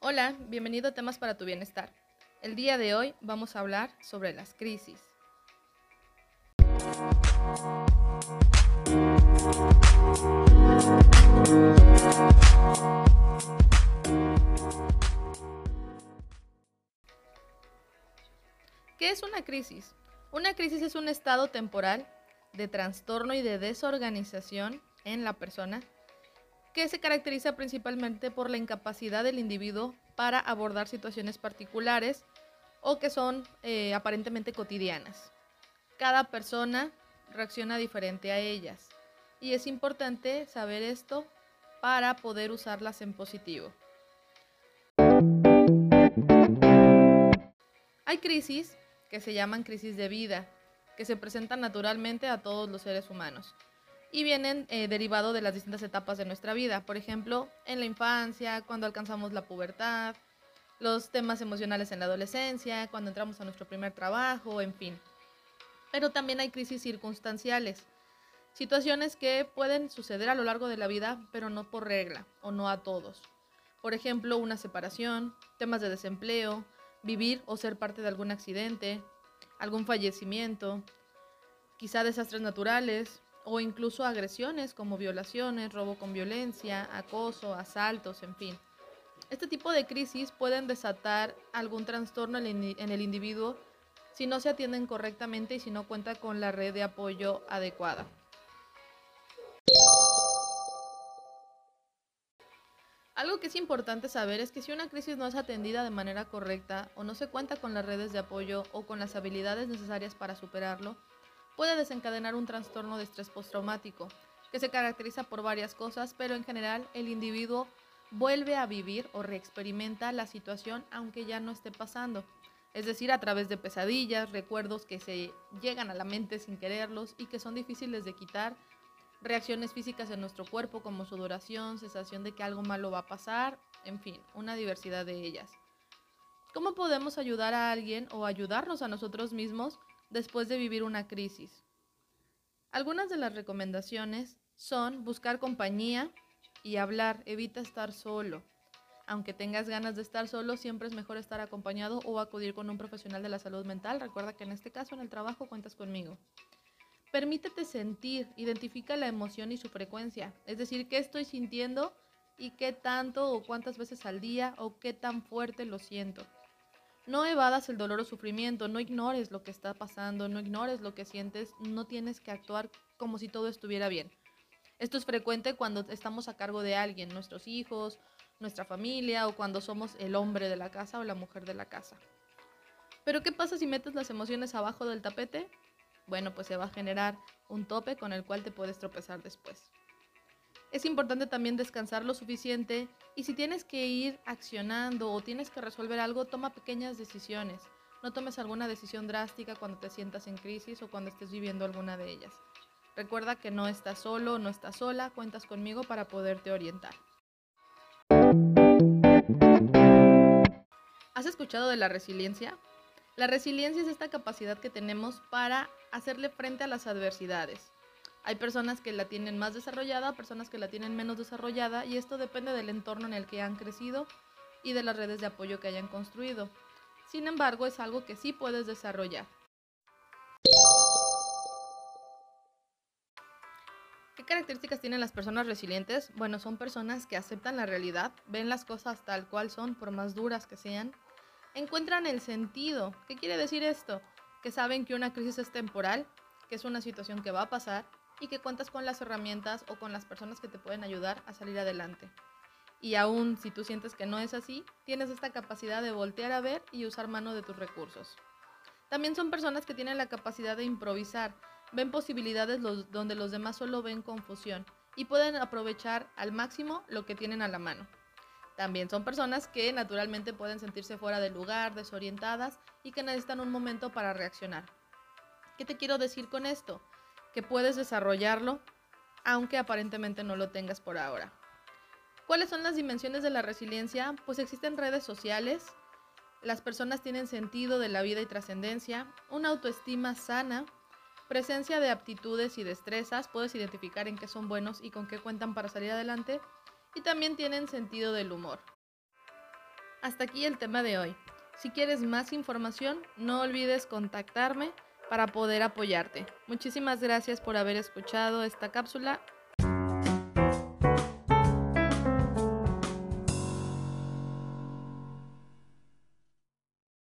Hola, bienvenido a Temas para tu Bienestar. El día de hoy vamos a hablar sobre las crisis. ¿Qué es una crisis? Una crisis es un estado temporal de trastorno y de desorganización en la persona que se caracteriza principalmente por la incapacidad del individuo para abordar situaciones particulares o que son eh, aparentemente cotidianas. Cada persona reacciona diferente a ellas y es importante saber esto para poder usarlas en positivo. Hay crisis que se llaman crisis de vida, que se presentan naturalmente a todos los seres humanos y vienen eh, derivados de las distintas etapas de nuestra vida. Por ejemplo, en la infancia, cuando alcanzamos la pubertad, los temas emocionales en la adolescencia, cuando entramos a nuestro primer trabajo, en fin. Pero también hay crisis circunstanciales, situaciones que pueden suceder a lo largo de la vida, pero no por regla o no a todos. Por ejemplo, una separación, temas de desempleo, vivir o ser parte de algún accidente, algún fallecimiento, quizá desastres naturales o incluso agresiones como violaciones, robo con violencia, acoso, asaltos, en fin. Este tipo de crisis pueden desatar algún trastorno en el individuo si no se atienden correctamente y si no cuenta con la red de apoyo adecuada. Algo que es importante saber es que si una crisis no es atendida de manera correcta o no se cuenta con las redes de apoyo o con las habilidades necesarias para superarlo, puede desencadenar un trastorno de estrés postraumático, que se caracteriza por varias cosas, pero en general el individuo vuelve a vivir o reexperimenta la situación aunque ya no esté pasando. Es decir, a través de pesadillas, recuerdos que se llegan a la mente sin quererlos y que son difíciles de quitar reacciones físicas en nuestro cuerpo como sudoración, sensación de que algo malo va a pasar, en fin, una diversidad de ellas. ¿Cómo podemos ayudar a alguien o ayudarnos a nosotros mismos después de vivir una crisis? Algunas de las recomendaciones son buscar compañía y hablar, evita estar solo. Aunque tengas ganas de estar solo, siempre es mejor estar acompañado o acudir con un profesional de la salud mental. Recuerda que en este caso, en el trabajo, cuentas conmigo. Permítete sentir, identifica la emoción y su frecuencia, es decir, qué estoy sintiendo y qué tanto o cuántas veces al día o qué tan fuerte lo siento. No evadas el dolor o sufrimiento, no ignores lo que está pasando, no ignores lo que sientes, no tienes que actuar como si todo estuviera bien. Esto es frecuente cuando estamos a cargo de alguien, nuestros hijos, nuestra familia o cuando somos el hombre de la casa o la mujer de la casa. Pero ¿qué pasa si metes las emociones abajo del tapete? bueno, pues se va a generar un tope con el cual te puedes tropezar después. Es importante también descansar lo suficiente y si tienes que ir accionando o tienes que resolver algo, toma pequeñas decisiones. No tomes alguna decisión drástica cuando te sientas en crisis o cuando estés viviendo alguna de ellas. Recuerda que no estás solo, no estás sola, cuentas conmigo para poderte orientar. ¿Has escuchado de la resiliencia? La resiliencia es esta capacidad que tenemos para hacerle frente a las adversidades. Hay personas que la tienen más desarrollada, personas que la tienen menos desarrollada y esto depende del entorno en el que han crecido y de las redes de apoyo que hayan construido. Sin embargo, es algo que sí puedes desarrollar. ¿Qué características tienen las personas resilientes? Bueno, son personas que aceptan la realidad, ven las cosas tal cual son, por más duras que sean, encuentran el sentido. ¿Qué quiere decir esto? Que saben que una crisis es temporal, que es una situación que va a pasar y que cuentas con las herramientas o con las personas que te pueden ayudar a salir adelante. Y aún si tú sientes que no es así, tienes esta capacidad de voltear a ver y usar mano de tus recursos. También son personas que tienen la capacidad de improvisar, ven posibilidades donde los demás solo ven confusión y pueden aprovechar al máximo lo que tienen a la mano. También son personas que naturalmente pueden sentirse fuera del lugar, desorientadas y que necesitan un momento para reaccionar. ¿Qué te quiero decir con esto? Que puedes desarrollarlo aunque aparentemente no lo tengas por ahora. ¿Cuáles son las dimensiones de la resiliencia? Pues existen redes sociales, las personas tienen sentido de la vida y trascendencia, una autoestima sana, presencia de aptitudes y destrezas, puedes identificar en qué son buenos y con qué cuentan para salir adelante, y también tienen sentido del humor. Hasta aquí el tema de hoy. Si quieres más información, no olvides contactarme para poder apoyarte. Muchísimas gracias por haber escuchado esta cápsula